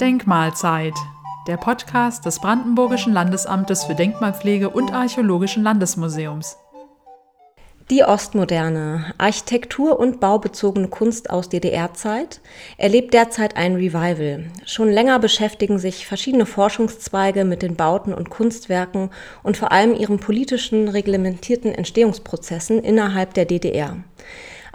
Denkmalzeit, der Podcast des Brandenburgischen Landesamtes für Denkmalpflege und Archäologischen Landesmuseums. Die Ostmoderne, Architektur- und baubezogene Kunst aus DDR-Zeit, erlebt derzeit ein Revival. Schon länger beschäftigen sich verschiedene Forschungszweige mit den Bauten und Kunstwerken und vor allem ihren politischen, reglementierten Entstehungsprozessen innerhalb der DDR.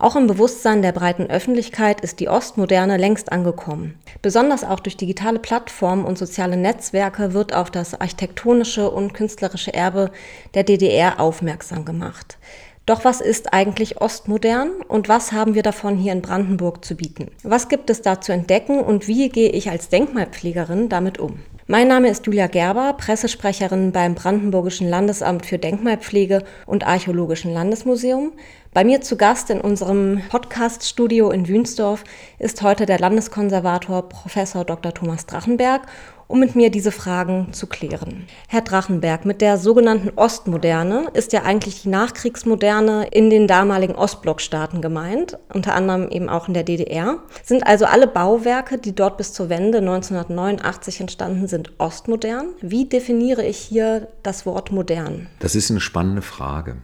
Auch im Bewusstsein der breiten Öffentlichkeit ist die Ostmoderne längst angekommen. Besonders auch durch digitale Plattformen und soziale Netzwerke wird auf das architektonische und künstlerische Erbe der DDR aufmerksam gemacht. Doch was ist eigentlich Ostmodern und was haben wir davon hier in Brandenburg zu bieten? Was gibt es da zu entdecken und wie gehe ich als Denkmalpflegerin damit um? Mein Name ist Julia Gerber, Pressesprecherin beim Brandenburgischen Landesamt für Denkmalpflege und Archäologischen Landesmuseum. Bei mir zu Gast in unserem Podcast-Studio in Wünsdorf ist heute der Landeskonservator Professor Dr. Thomas Drachenberg, um mit mir diese Fragen zu klären. Herr Drachenberg, mit der sogenannten Ostmoderne ist ja eigentlich die Nachkriegsmoderne in den damaligen Ostblockstaaten gemeint, unter anderem eben auch in der DDR. Sind also alle Bauwerke, die dort bis zur Wende 1989 entstanden sind, ostmodern? Wie definiere ich hier das Wort modern? Das ist eine spannende Frage.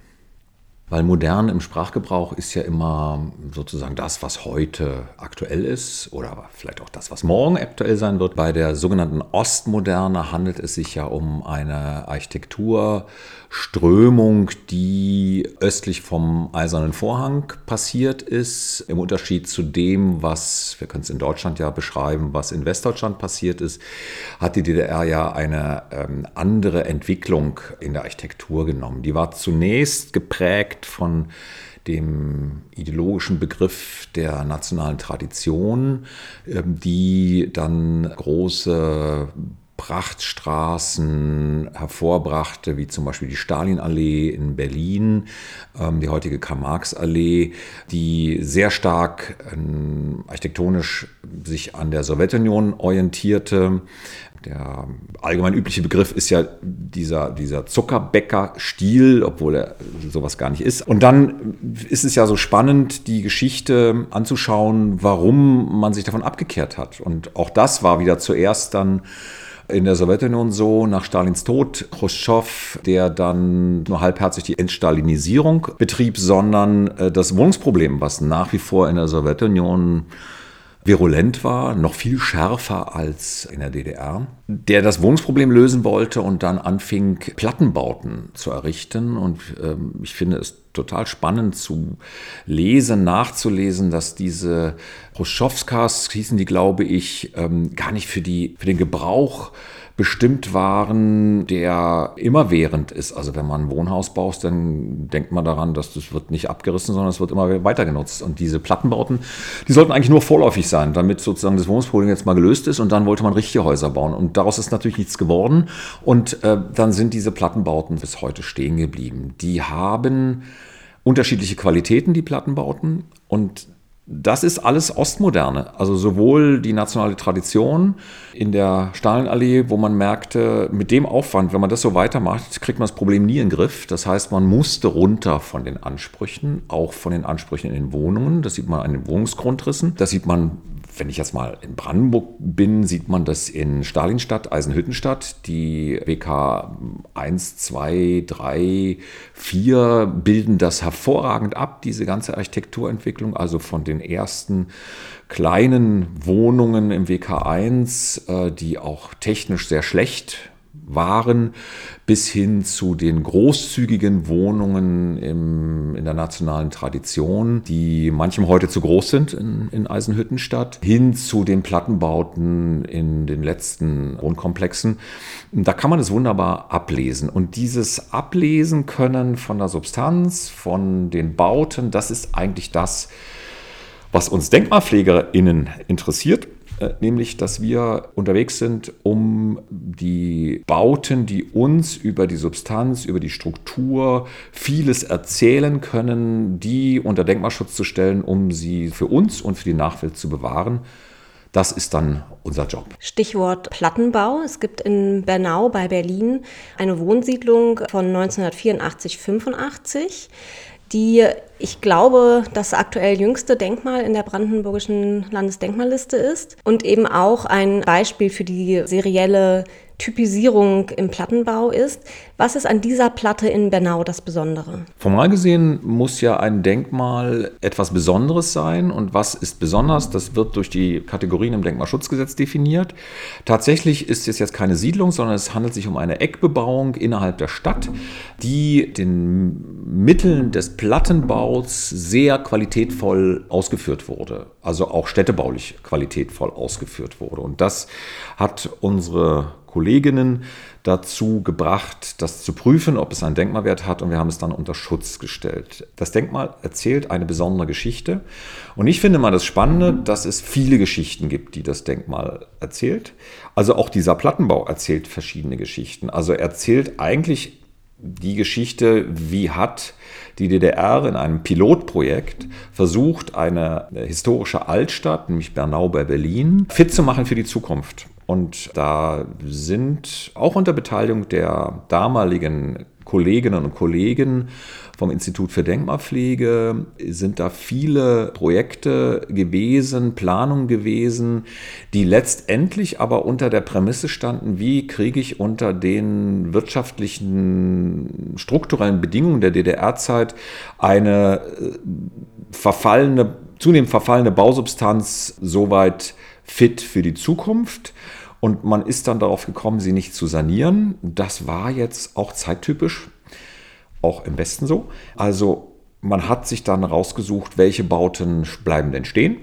Weil modern im Sprachgebrauch ist ja immer sozusagen das, was heute aktuell ist oder vielleicht auch das, was morgen aktuell sein wird. Bei der sogenannten Ostmoderne handelt es sich ja um eine Architekturströmung, die östlich vom Eisernen Vorhang passiert ist, im Unterschied zu dem, was, wir können es in Deutschland ja beschreiben, was in Westdeutschland passiert ist, hat die DDR ja eine ähm, andere Entwicklung in der Architektur genommen. Die war zunächst geprägt geprägt von dem ideologischen Begriff der nationalen Tradition, ähm, die dann große Prachtstraßen hervorbrachte, wie zum Beispiel die Stalinallee in Berlin, ähm, die heutige Karl-Marx-Allee, die sehr stark ähm, architektonisch sich an der Sowjetunion orientierte, der allgemein übliche Begriff ist ja dieser, dieser Zuckerbäcker-Stil, obwohl er sowas gar nicht ist. Und dann ist es ja so spannend, die Geschichte anzuschauen, warum man sich davon abgekehrt hat. Und auch das war wieder zuerst dann in der Sowjetunion so, nach Stalins Tod, Khrushchev, der dann nur halbherzig die Entstalinisierung betrieb, sondern äh, das Wohnungsproblem, was nach wie vor in der Sowjetunion virulent war, noch viel schärfer als in der DDR, der das Wohnungsproblem lösen wollte und dann anfing, Plattenbauten zu errichten. Und ähm, ich finde es total spannend zu lesen, nachzulesen, dass diese Hruschowskas, hießen die, glaube ich, ähm, gar nicht für, die, für den Gebrauch bestimmt waren, der immerwährend ist. Also wenn man ein Wohnhaus baut, dann denkt man daran, dass das wird nicht abgerissen, sondern es wird immer weiter genutzt. Und diese Plattenbauten, die sollten eigentlich nur vorläufig sein, damit sozusagen das Wohnungsproblem jetzt mal gelöst ist und dann wollte man richtige Häuser bauen. Und daraus ist natürlich nichts geworden. Und äh, dann sind diese Plattenbauten bis heute stehen geblieben. Die haben unterschiedliche Qualitäten, die Plattenbauten. Und das ist alles Ostmoderne. Also sowohl die nationale Tradition in der Stalinallee, wo man merkte, mit dem Aufwand, wenn man das so weitermacht, kriegt man das Problem nie in den Griff. Das heißt, man musste runter von den Ansprüchen, auch von den Ansprüchen in den Wohnungen. Das sieht man an den Wohnungsgrundrissen. Das sieht man wenn ich jetzt mal in Brandenburg bin, sieht man das in Stalinstadt, Eisenhüttenstadt. Die WK 1, 2, 3, 4 bilden das hervorragend ab, diese ganze Architekturentwicklung, also von den ersten kleinen Wohnungen im WK 1, äh, die auch technisch sehr schlecht waren, bis hin zu den großzügigen Wohnungen im, in der nationalen Tradition, die manchem heute zu groß sind in, in Eisenhüttenstadt, hin zu den Plattenbauten in den letzten Wohnkomplexen. Da kann man es wunderbar ablesen. Und dieses Ablesen können von der Substanz, von den Bauten, das ist eigentlich das, was uns DenkmalpflegerInnen interessiert nämlich dass wir unterwegs sind, um die Bauten, die uns über die Substanz, über die Struktur vieles erzählen können, die unter Denkmalschutz zu stellen, um sie für uns und für die Nachwelt zu bewahren. Das ist dann unser Job. Stichwort Plattenbau. Es gibt in Bernau bei Berlin eine Wohnsiedlung von 1984-85 die ich glaube, das aktuell jüngste Denkmal in der brandenburgischen Landesdenkmalliste ist und eben auch ein Beispiel für die serielle Typisierung im Plattenbau ist. Was ist an dieser Platte in Bernau das Besondere? Formal gesehen muss ja ein Denkmal etwas Besonderes sein. Und was ist besonders? Das wird durch die Kategorien im Denkmalschutzgesetz definiert. Tatsächlich ist es jetzt keine Siedlung, sondern es handelt sich um eine Eckbebauung innerhalb der Stadt, die den Mitteln des Plattenbaus sehr qualitätvoll ausgeführt wurde. Also auch städtebaulich qualitätvoll ausgeführt wurde. Und das hat unsere Kolleginnen dazu gebracht, das zu prüfen, ob es einen Denkmalwert hat und wir haben es dann unter Schutz gestellt. Das Denkmal erzählt eine besondere Geschichte und ich finde mal das Spannende, dass es viele Geschichten gibt, die das Denkmal erzählt. Also auch dieser Plattenbau erzählt verschiedene Geschichten. Also erzählt eigentlich die Geschichte, wie hat die DDR in einem Pilotprojekt versucht, eine historische Altstadt, nämlich Bernau bei Berlin, fit zu machen für die Zukunft. Und da sind auch unter Beteiligung der damaligen Kolleginnen und Kollegen vom Institut für Denkmalpflege sind da viele Projekte gewesen, Planungen gewesen, die letztendlich aber unter der Prämisse standen, wie kriege ich unter den wirtschaftlichen, strukturellen Bedingungen der DDR-Zeit eine äh, verfallene, zunehmend verfallene Bausubstanz soweit fit für die Zukunft. Und man ist dann darauf gekommen, sie nicht zu sanieren. Das war jetzt auch zeittypisch, auch im Westen so. Also man hat sich dann rausgesucht, welche Bauten bleiben denn stehen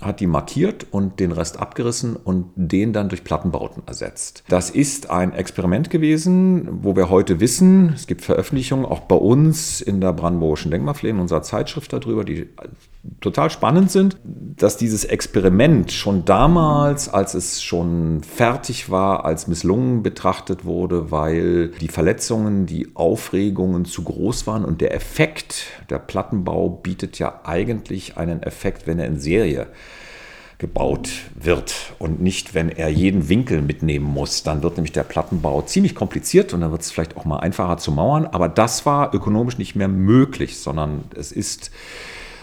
hat die markiert und den Rest abgerissen und den dann durch Plattenbauten ersetzt. Das ist ein Experiment gewesen, wo wir heute wissen, es gibt Veröffentlichungen auch bei uns in der Brandenburgischen Denkmalpflege, in unserer Zeitschrift darüber, die total spannend sind, dass dieses Experiment schon damals, als es schon fertig war, als misslungen betrachtet wurde, weil die Verletzungen, die Aufregungen zu groß waren und der Effekt, der Plattenbau bietet ja eigentlich einen Effekt, wenn er in Serie gebaut wird und nicht, wenn er jeden Winkel mitnehmen muss. Dann wird nämlich der Plattenbau ziemlich kompliziert und dann wird es vielleicht auch mal einfacher zu mauern. Aber das war ökonomisch nicht mehr möglich, sondern es ist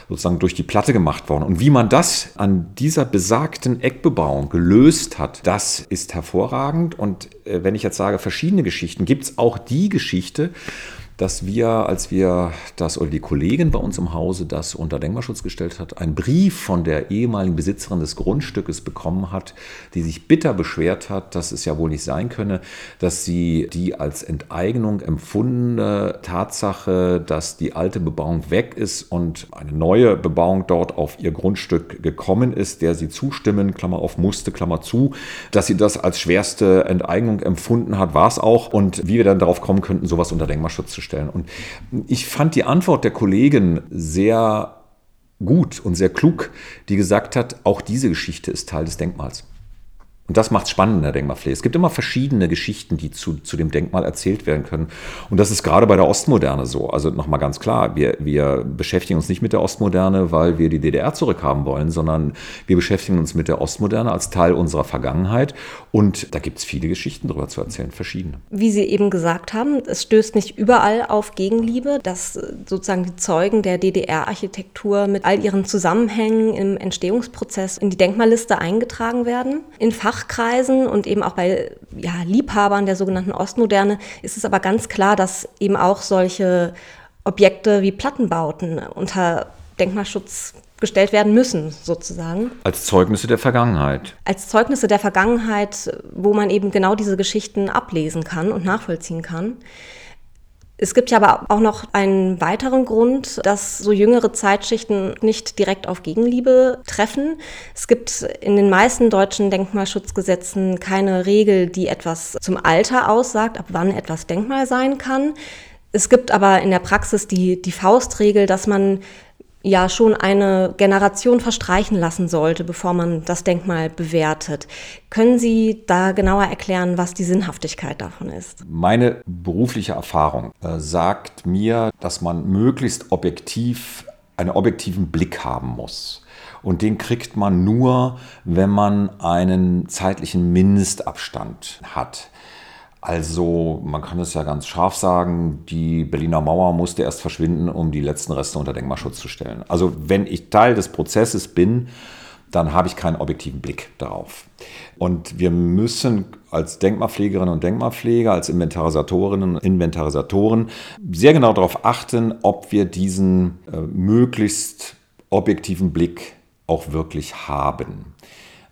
sozusagen durch die Platte gemacht worden. Und wie man das an dieser besagten Eckbebauung gelöst hat, das ist hervorragend. Und äh, wenn ich jetzt sage verschiedene Geschichten, gibt es auch die Geschichte, dass wir, als wir das oder die Kollegin bei uns im Hause das unter Denkmalschutz gestellt hat, einen Brief von der ehemaligen Besitzerin des Grundstückes bekommen hat, die sich bitter beschwert hat, dass es ja wohl nicht sein könne, dass sie die als Enteignung empfundene Tatsache, dass die alte Bebauung weg ist und eine neue Bebauung dort auf ihr Grundstück gekommen ist, der sie zustimmen, Klammer auf musste, Klammer zu, dass sie das als schwerste Enteignung empfunden hat, war es auch. Und wie wir dann darauf kommen könnten, sowas unter Denkmalschutz zu stellen. Und ich fand die Antwort der Kollegin sehr gut und sehr klug, die gesagt hat, auch diese Geschichte ist Teil des Denkmals. Und das macht spannend in der Denkmalpflege. Es gibt immer verschiedene Geschichten, die zu, zu dem Denkmal erzählt werden können. Und das ist gerade bei der Ostmoderne so. Also nochmal ganz klar, wir, wir beschäftigen uns nicht mit der Ostmoderne, weil wir die DDR zurückhaben wollen, sondern wir beschäftigen uns mit der Ostmoderne als Teil unserer Vergangenheit. Und da gibt es viele Geschichten darüber zu erzählen, verschiedene. Wie Sie eben gesagt haben, es stößt nicht überall auf Gegenliebe, dass sozusagen die Zeugen der DDR-Architektur mit all ihren Zusammenhängen im Entstehungsprozess in die Denkmalliste eingetragen werden. In Fach Fachkreisen und eben auch bei ja, Liebhabern der sogenannten Ostmoderne ist es aber ganz klar, dass eben auch solche Objekte wie Plattenbauten unter Denkmalschutz gestellt werden müssen, sozusagen. Als Zeugnisse der Vergangenheit. Als Zeugnisse der Vergangenheit, wo man eben genau diese Geschichten ablesen kann und nachvollziehen kann. Es gibt ja aber auch noch einen weiteren Grund, dass so jüngere Zeitschichten nicht direkt auf Gegenliebe treffen. Es gibt in den meisten deutschen Denkmalschutzgesetzen keine Regel, die etwas zum Alter aussagt, ab wann etwas Denkmal sein kann. Es gibt aber in der Praxis die, die Faustregel, dass man ja schon eine Generation verstreichen lassen sollte, bevor man das Denkmal bewertet. Können Sie da genauer erklären, was die Sinnhaftigkeit davon ist? Meine berufliche Erfahrung äh, sagt mir, dass man möglichst objektiv einen objektiven Blick haben muss. Und den kriegt man nur, wenn man einen zeitlichen Mindestabstand hat. Also man kann es ja ganz scharf sagen, die Berliner Mauer musste erst verschwinden, um die letzten Reste unter Denkmalschutz zu stellen. Also wenn ich Teil des Prozesses bin, dann habe ich keinen objektiven Blick darauf. Und wir müssen als Denkmalpflegerinnen und Denkmalpfleger, als Inventarisatorinnen und Inventarisatoren sehr genau darauf achten, ob wir diesen äh, möglichst objektiven Blick auch wirklich haben.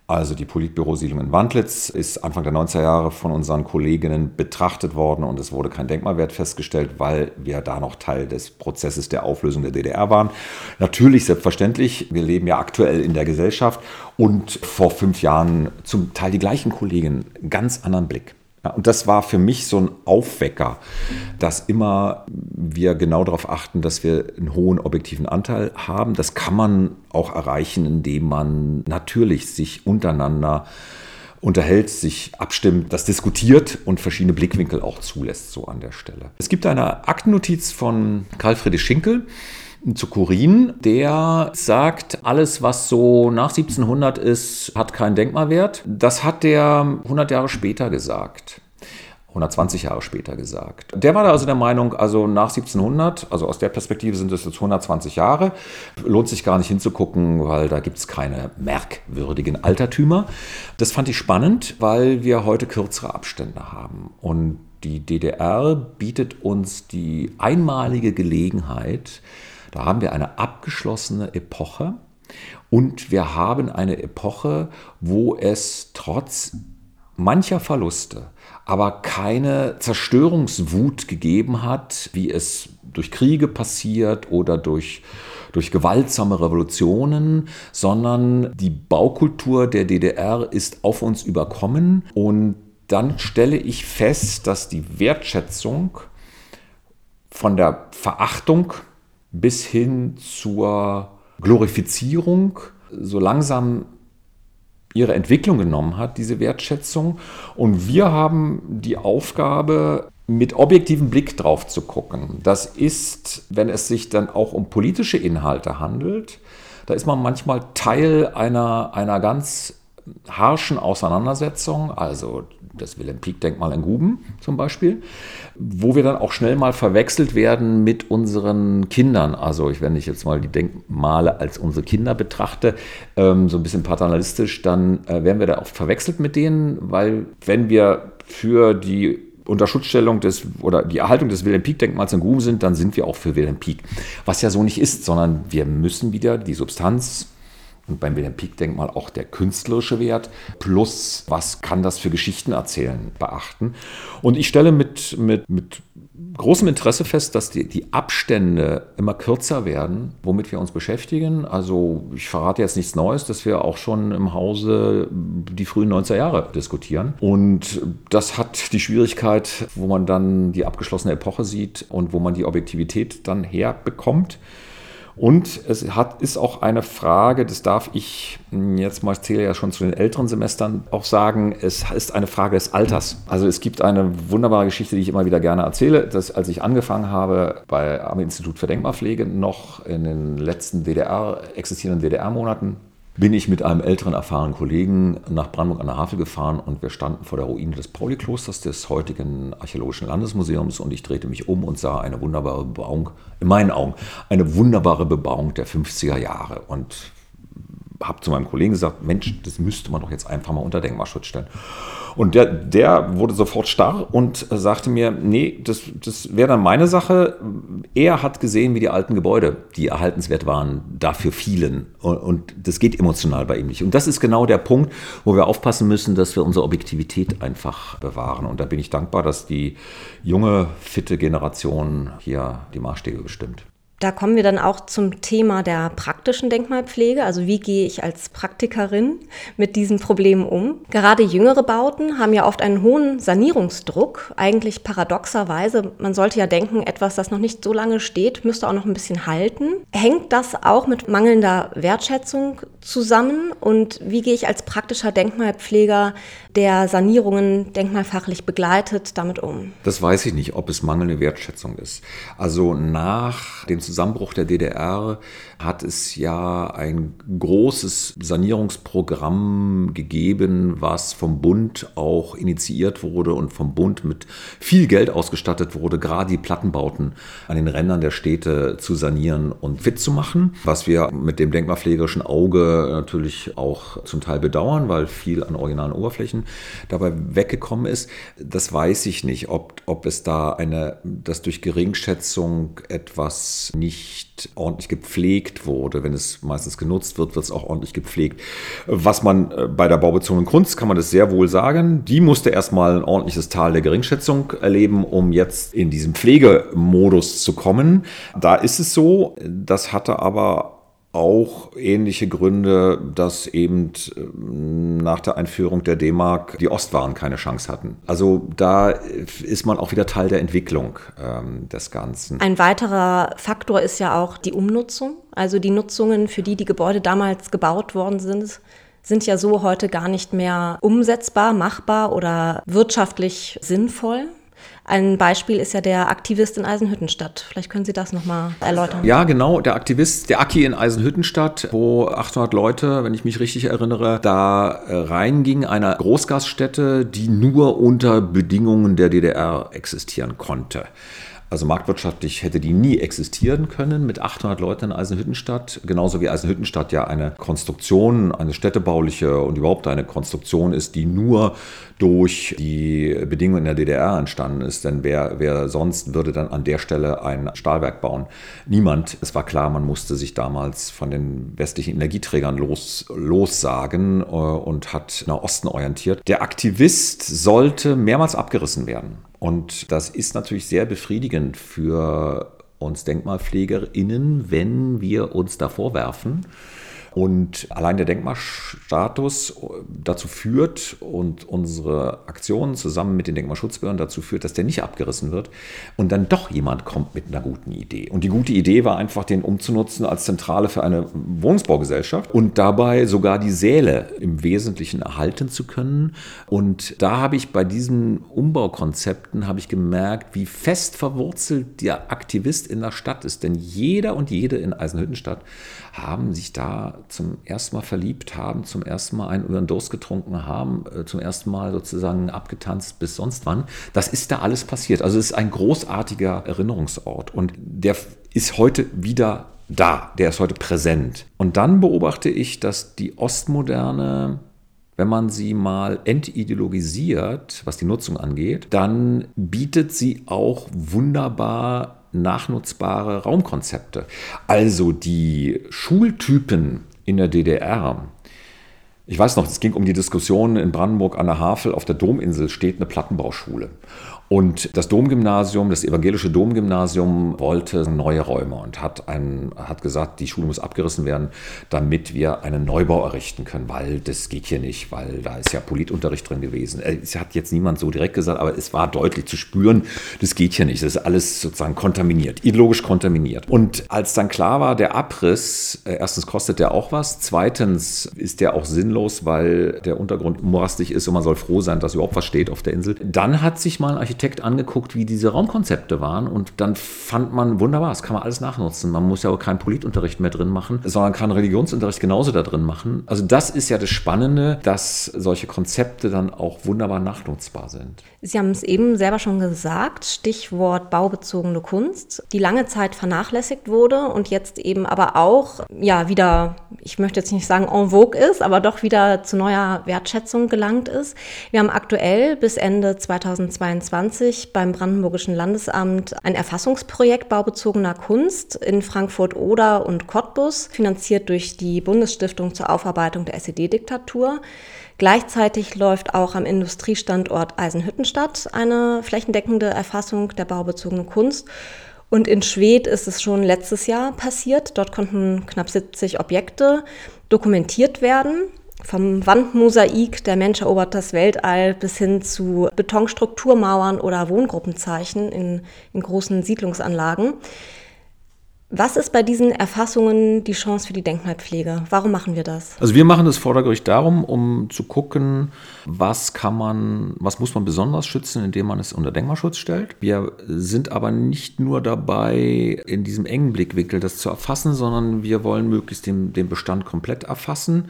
Also die Politbürosiedlung in Wandlitz ist Anfang der 90er Jahre von unseren Kolleginnen betrachtet worden und es wurde kein Denkmalwert festgestellt, weil wir da noch Teil des Prozesses der Auflösung der DDR waren. Natürlich, selbstverständlich, wir leben ja aktuell in der Gesellschaft und vor fünf Jahren zum Teil die gleichen Kolleginnen, ganz anderen Blick. Und das war für mich so ein Aufwecker, dass immer wir genau darauf achten, dass wir einen hohen objektiven Anteil haben. Das kann man auch erreichen, indem man natürlich sich untereinander unterhält, sich abstimmt, das diskutiert und verschiedene Blickwinkel auch zulässt, so an der Stelle. Es gibt eine Aktennotiz von Karl Friedrich Schinkel, zu Kurin, der sagt, alles, was so nach 1700 ist, hat keinen Denkmalwert. Das hat der 100 Jahre später gesagt. 120 Jahre später gesagt. Der war da also der Meinung, also nach 1700, also aus der Perspektive sind es jetzt 120 Jahre, lohnt sich gar nicht hinzugucken, weil da gibt es keine merkwürdigen Altertümer. Das fand ich spannend, weil wir heute kürzere Abstände haben. Und die DDR bietet uns die einmalige Gelegenheit, da haben wir eine abgeschlossene Epoche und wir haben eine Epoche, wo es trotz mancher Verluste aber keine Zerstörungswut gegeben hat, wie es durch Kriege passiert oder durch, durch gewaltsame Revolutionen, sondern die Baukultur der DDR ist auf uns überkommen. Und dann stelle ich fest, dass die Wertschätzung von der Verachtung bis hin zur Glorifizierung so langsam ihre Entwicklung genommen hat, diese Wertschätzung. Und wir haben die Aufgabe, mit objektivem Blick drauf zu gucken. Das ist, wenn es sich dann auch um politische Inhalte handelt, da ist man manchmal Teil einer, einer ganz harschen Auseinandersetzung, also das Wilhelm-Pieck-Denkmal in Guben zum Beispiel, wo wir dann auch schnell mal verwechselt werden mit unseren Kindern. Also ich, wenn ich jetzt mal die Denkmale als unsere Kinder betrachte, ähm, so ein bisschen paternalistisch, dann äh, werden wir da oft verwechselt mit denen, weil wenn wir für die Unterschutzstellung des oder die Erhaltung des Wilhelm Pieck-Denkmals in Guben sind, dann sind wir auch für Wilhelm Pieck. Was ja so nicht ist, sondern wir müssen wieder die Substanz und beim Wilhelm Pieck-Denkmal auch der künstlerische Wert plus was kann das für Geschichten erzählen beachten. Und ich stelle mit, mit, mit großem Interesse fest, dass die, die Abstände immer kürzer werden, womit wir uns beschäftigen. Also ich verrate jetzt nichts Neues, dass wir auch schon im Hause die frühen 90er Jahre diskutieren. Und das hat die Schwierigkeit, wo man dann die abgeschlossene Epoche sieht und wo man die Objektivität dann herbekommt. Und es hat, ist auch eine Frage, das darf ich hm, jetzt mal, zähle ja schon zu den älteren Semestern, auch sagen, es ist eine Frage des Alters. Also es gibt eine wunderbare Geschichte, die ich immer wieder gerne erzähle, dass als ich angefangen habe bei, am Institut für Denkmalpflege noch in den letzten DDR, existierenden DDR-Monaten, bin ich mit einem älteren, erfahrenen Kollegen nach Brandenburg an der Havel gefahren und wir standen vor der Ruine des Pauli-Klosters, des heutigen Archäologischen Landesmuseums und ich drehte mich um und sah eine wunderbare Bebauung, in meinen Augen, eine wunderbare Bebauung der 50er Jahre. Und habe zu meinem Kollegen gesagt, Mensch, das müsste man doch jetzt einfach mal unter Denkmalschutz stellen. Und der, der wurde sofort starr und sagte mir, nee, das, das wäre dann meine Sache. Er hat gesehen, wie die alten Gebäude, die erhaltenswert waren, dafür fielen. Und, und das geht emotional bei ihm nicht. Und das ist genau der Punkt, wo wir aufpassen müssen, dass wir unsere Objektivität einfach bewahren. Und da bin ich dankbar, dass die junge, fitte Generation hier die Maßstäbe bestimmt. Da kommen wir dann auch zum Thema der praktischen Denkmalpflege. Also wie gehe ich als Praktikerin mit diesen Problemen um? Gerade jüngere Bauten haben ja oft einen hohen Sanierungsdruck. Eigentlich paradoxerweise, man sollte ja denken, etwas, das noch nicht so lange steht, müsste auch noch ein bisschen halten. Hängt das auch mit mangelnder Wertschätzung zusammen? Und wie gehe ich als praktischer Denkmalpfleger der Sanierungen denkmalfachlich begleitet, damit um? Das weiß ich nicht, ob es mangelnde Wertschätzung ist. Also nach dem Zusammenbruch der DDR hat es ja ein großes Sanierungsprogramm gegeben, was vom Bund auch initiiert wurde und vom Bund mit viel Geld ausgestattet wurde, gerade die Plattenbauten an den Rändern der Städte zu sanieren und fit zu machen, was wir mit dem denkmalpflegerischen Auge natürlich auch zum Teil bedauern, weil viel an originalen Oberflächen dabei weggekommen ist. Das weiß ich nicht, ob, ob es da eine, dass durch Geringschätzung etwas nicht ordentlich gepflegt wurde. Wenn es meistens genutzt wird, wird es auch ordentlich gepflegt. Was man äh, bei der baubezogenen Kunst kann man das sehr wohl sagen. Die musste erstmal ein ordentliches Tal der Geringschätzung erleben, um jetzt in diesen Pflegemodus zu kommen. Da ist es so, das hatte aber auch ähnliche Gründe, dass eben ähm, nach der Einführung der D-Mark die Ostwaren keine Chance hatten. Also da ist man auch wieder Teil der Entwicklung ähm, des Ganzen. Ein weiterer Faktor ist ja auch die Umnutzung. Also die Nutzungen, für die die Gebäude damals gebaut worden sind, sind ja so heute gar nicht mehr umsetzbar, machbar oder wirtschaftlich sinnvoll. Ein Beispiel ist ja der Aktivist in Eisenhüttenstadt. Vielleicht können Sie das nochmal erläutern. Ja, genau, der Aktivist, der Aki in Eisenhüttenstadt, wo 800 Leute, wenn ich mich richtig erinnere, da äh, reingingen, einer Großgaststätte, die nur unter Bedingungen der DDR existieren konnte. Also marktwirtschaftlich hätte die nie existieren können mit 800 Leuten in Eisenhüttenstadt. Genauso wie Eisenhüttenstadt ja eine Konstruktion, eine städtebauliche und überhaupt eine Konstruktion ist, die nur durch die Bedingungen in der DDR entstanden ist. Denn wer, wer sonst würde dann an der Stelle ein Stahlwerk bauen? Niemand. Es war klar, man musste sich damals von den westlichen Energieträgern los, lossagen äh, und hat nach Osten orientiert. Der Aktivist sollte mehrmals abgerissen werden. Und das ist natürlich sehr befriedigend für uns DenkmalpflegerInnen, wenn wir uns da vorwerfen, und allein der Denkmalstatus dazu führt und unsere Aktionen zusammen mit den Denkmalschutzbehörden dazu führt, dass der nicht abgerissen wird und dann doch jemand kommt mit einer guten Idee. Und die gute Idee war einfach, den umzunutzen als Zentrale für eine Wohnungsbaugesellschaft und dabei sogar die Säle im Wesentlichen erhalten zu können. Und da habe ich bei diesen Umbaukonzepten habe ich gemerkt, wie fest verwurzelt der Aktivist in der Stadt ist. Denn jeder und jede in Eisenhüttenstadt haben sich da zum ersten Mal verliebt haben, zum ersten Mal einen Durst getrunken haben, äh, zum ersten Mal sozusagen abgetanzt bis sonst wann. Das ist da alles passiert. Also es ist ein großartiger Erinnerungsort und der ist heute wieder da, der ist heute präsent. Und dann beobachte ich, dass die Ostmoderne wenn man sie mal entideologisiert, was die Nutzung angeht, dann bietet sie auch wunderbar nachnutzbare Raumkonzepte. Also die Schultypen in der DDR. Ich weiß noch, es ging um die Diskussion in Brandenburg an der Havel, auf der Dominsel steht eine Plattenbauschule. Und das Domgymnasium, das evangelische Domgymnasium wollte neue Räume und hat, ein, hat gesagt, die Schule muss abgerissen werden, damit wir einen Neubau errichten können, weil das geht hier nicht, weil da ist ja Politunterricht drin gewesen. Äh, es hat jetzt niemand so direkt gesagt, aber es war deutlich zu spüren, das geht hier nicht. Das ist alles sozusagen kontaminiert, ideologisch kontaminiert. Und als dann klar war, der Abriss, äh, erstens kostet der auch was, zweitens ist der auch sinnlos, weil der Untergrund morastig ist und man soll froh sein, dass überhaupt was steht auf der Insel. Dann hat sich mal ein Architekt Architekt angeguckt, wie diese Raumkonzepte waren und dann fand man wunderbar, das kann man alles nachnutzen. Man muss ja auch keinen Politunterricht mehr drin machen, sondern kann Religionsunterricht genauso da drin machen. Also das ist ja das Spannende, dass solche Konzepte dann auch wunderbar nachnutzbar sind. Sie haben es eben selber schon gesagt, Stichwort baubezogene Kunst, die lange Zeit vernachlässigt wurde und jetzt eben aber auch ja wieder, ich möchte jetzt nicht sagen en vogue ist, aber doch wieder zu neuer Wertschätzung gelangt ist. Wir haben aktuell bis Ende 2022 2020 beim Brandenburgischen Landesamt ein Erfassungsprojekt baubezogener Kunst in Frankfurt-Oder und Cottbus, finanziert durch die Bundesstiftung zur Aufarbeitung der SED-Diktatur. Gleichzeitig läuft auch am Industriestandort Eisenhüttenstadt eine flächendeckende Erfassung der baubezogenen Kunst. Und in Schwedt ist es schon letztes Jahr passiert. Dort konnten knapp 70 Objekte dokumentiert werden. Vom Wandmosaik, der Mensch erobert das Weltall, bis hin zu Betonstrukturmauern oder Wohngruppenzeichen in, in großen Siedlungsanlagen. Was ist bei diesen Erfassungen die Chance für die Denkmalpflege? Warum machen wir das? Also wir machen das vordergründig darum, um zu gucken, was kann man, was muss man besonders schützen, indem man es unter Denkmalschutz stellt. Wir sind aber nicht nur dabei, in diesem engen Blickwinkel das zu erfassen, sondern wir wollen möglichst den, den Bestand komplett erfassen,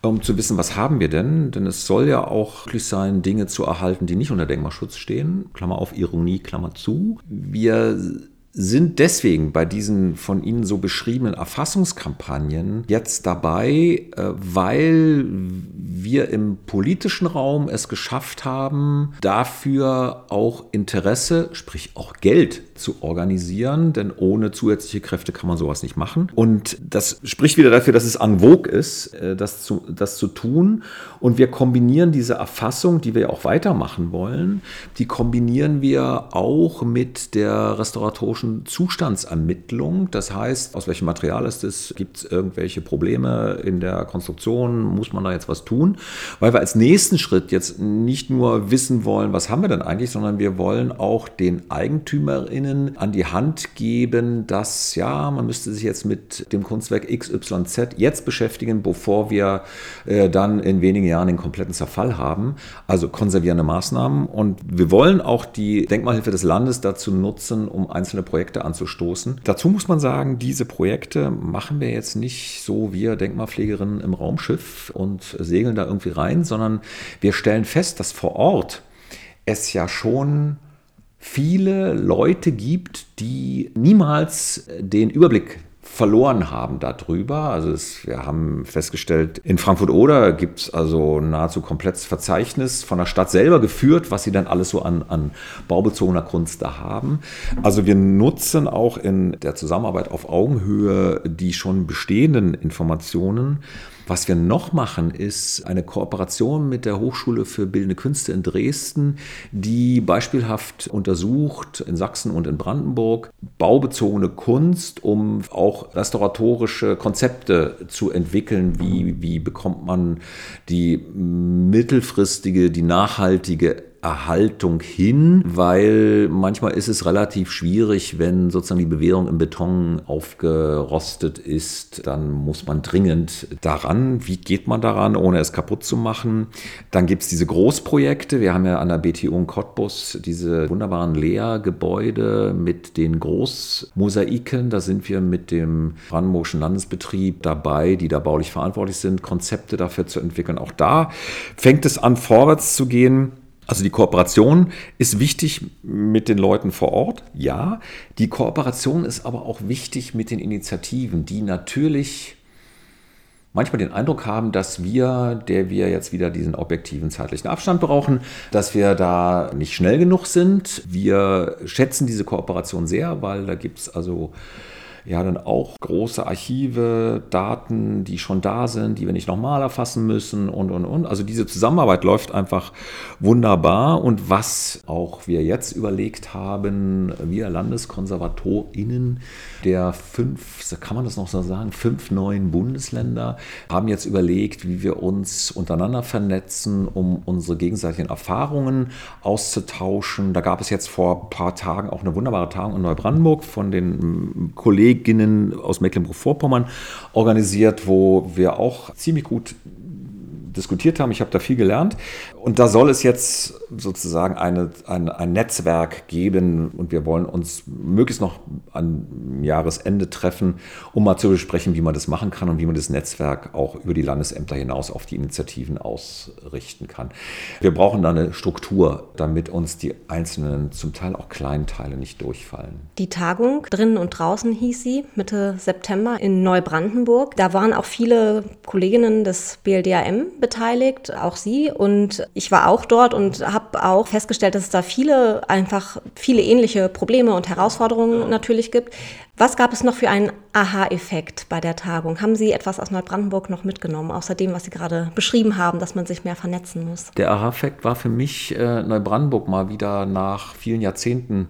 um zu wissen, was haben wir denn? Denn es soll ja auch möglich sein, Dinge zu erhalten, die nicht unter Denkmalschutz stehen. Klammer auf Ironie, Klammer zu. Wir sind deswegen bei diesen von Ihnen so beschriebenen Erfassungskampagnen jetzt dabei, äh, weil wir im politischen Raum es geschafft haben, dafür auch Interesse, sprich auch Geld zu organisieren, denn ohne zusätzliche Kräfte kann man sowas nicht machen. Und das spricht wieder dafür, dass es en vogue ist, äh, das zu, das zu tun. Und wir kombinieren diese Erfassung, die wir auch weitermachen wollen, die kombinieren wir auch mit der restauratorischen Zustandsermittlung. Das heißt, aus welchem Material ist es? Gibt es irgendwelche Probleme in der Konstruktion? Muss man da jetzt was tun? Weil wir als nächsten Schritt jetzt nicht nur wissen wollen, was haben wir denn eigentlich, sondern wir wollen auch den EigentümerInnen an die Hand geben, dass ja, man müsste sich jetzt mit dem Kunstwerk XYZ jetzt beschäftigen, bevor wir äh, dann in wenigen Jahren den kompletten Zerfall haben. Also konservierende Maßnahmen. Und wir wollen auch die Denkmalhilfe des Landes dazu nutzen, um einzelne Projekte anzustoßen. Dazu muss man sagen, diese Projekte machen wir jetzt nicht so wir Denkmalpflegerinnen im Raumschiff und segeln da irgendwie rein, sondern wir stellen fest, dass vor Ort es ja schon viele Leute gibt, die niemals den Überblick verloren haben darüber. Also es, wir haben festgestellt, in Frankfurt-Oder gibt es also nahezu komplettes Verzeichnis von der Stadt selber geführt, was sie dann alles so an, an baubezogener Kunst da haben. Also wir nutzen auch in der Zusammenarbeit auf Augenhöhe die schon bestehenden Informationen was wir noch machen, ist eine Kooperation mit der Hochschule für Bildende Künste in Dresden, die beispielhaft untersucht in Sachsen und in Brandenburg baubezogene Kunst, um auch restauratorische Konzepte zu entwickeln. Wie, wie bekommt man die mittelfristige, die nachhaltige Erhaltung hin, weil manchmal ist es relativ schwierig, wenn sozusagen die Bewährung im Beton aufgerostet ist, dann muss man dringend daran. Wie geht man daran, ohne es kaputt zu machen? Dann gibt es diese Großprojekte. Wir haben ja an der BTU in Cottbus diese wunderbaren Lehrgebäude mit den Großmosaiken. Da sind wir mit dem Brandenburgischen Landesbetrieb dabei, die da baulich verantwortlich sind, Konzepte dafür zu entwickeln. Auch da fängt es an, vorwärts zu gehen. Also die Kooperation ist wichtig mit den Leuten vor Ort, ja. Die Kooperation ist aber auch wichtig mit den Initiativen, die natürlich manchmal den Eindruck haben, dass wir, der wir jetzt wieder diesen objektiven zeitlichen Abstand brauchen, dass wir da nicht schnell genug sind. Wir schätzen diese Kooperation sehr, weil da gibt es also ja dann auch große Archive, Daten, die schon da sind, die wir nicht nochmal erfassen müssen und, und, und. Also diese Zusammenarbeit läuft einfach wunderbar. Und was auch wir jetzt überlegt haben, wir LandeskonservatorInnen der fünf, kann man das noch so sagen, fünf neuen Bundesländer haben jetzt überlegt, wie wir uns untereinander vernetzen, um unsere gegenseitigen Erfahrungen auszutauschen. Da gab es jetzt vor ein paar Tagen auch eine wunderbare Tagung in Neubrandenburg von den Kollegen Kolleginnen aus Mecklenburg-Vorpommern organisiert, wo wir auch ziemlich gut diskutiert haben. Ich habe da viel gelernt. Und da soll es jetzt sozusagen eine, ein, ein Netzwerk geben und wir wollen uns möglichst noch an Jahresende treffen, um mal zu besprechen, wie man das machen kann und wie man das Netzwerk auch über die Landesämter hinaus auf die Initiativen ausrichten kann. Wir brauchen da eine Struktur, damit uns die einzelnen, zum Teil auch kleinen Teile nicht durchfallen. Die Tagung drinnen und draußen hieß sie Mitte September in Neubrandenburg. Da waren auch viele Kolleginnen des BLDAM beteiligt, auch Sie. Und ich war auch dort und habe auch festgestellt, dass es da viele, einfach viele ähnliche Probleme und Herausforderungen natürlich gibt. Was gab es noch für einen Aha-Effekt bei der Tagung? Haben Sie etwas aus Neubrandenburg noch mitgenommen, außer dem, was Sie gerade beschrieben haben, dass man sich mehr vernetzen muss? Der Aha-Effekt war für mich äh, Neubrandenburg mal wieder nach vielen Jahrzehnten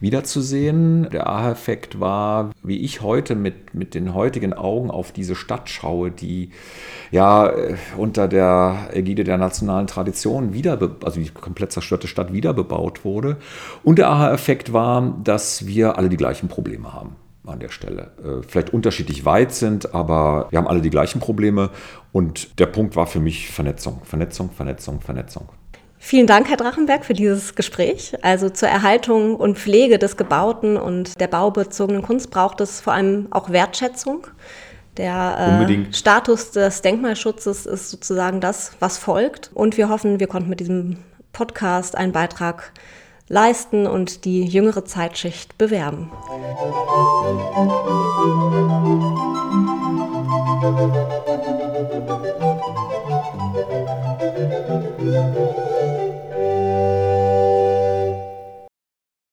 wiederzusehen. Der Aha-Effekt war, wie ich heute mit, mit den heutigen Augen auf diese Stadt schaue, die ja äh, unter der Ägide der nationalen Tradition wieder, also die komplett zerstörte Stadt wiederbebaut wurde. Und der Aha-Effekt war, dass wir alle die gleichen Probleme haben. an der Stelle. Äh, vielleicht unterschiedlich weit sind, aber wir haben alle die gleichen Probleme. Und der Punkt war für mich Vernetzung, Vernetzung, Vernetzung, Vernetzung. Vielen Dank, Herr Drachenberg, für dieses Gespräch. Also zur Erhaltung und Pflege des Gebauten und der baubezogenen Kunst braucht es vor allem auch Wertschätzung. Der äh, Status des Denkmalschutzes ist sozusagen das, was folgt. Und wir hoffen, wir konnten mit diesem Podcast einen Beitrag leisten und die jüngere Zeitschicht bewerben. Musik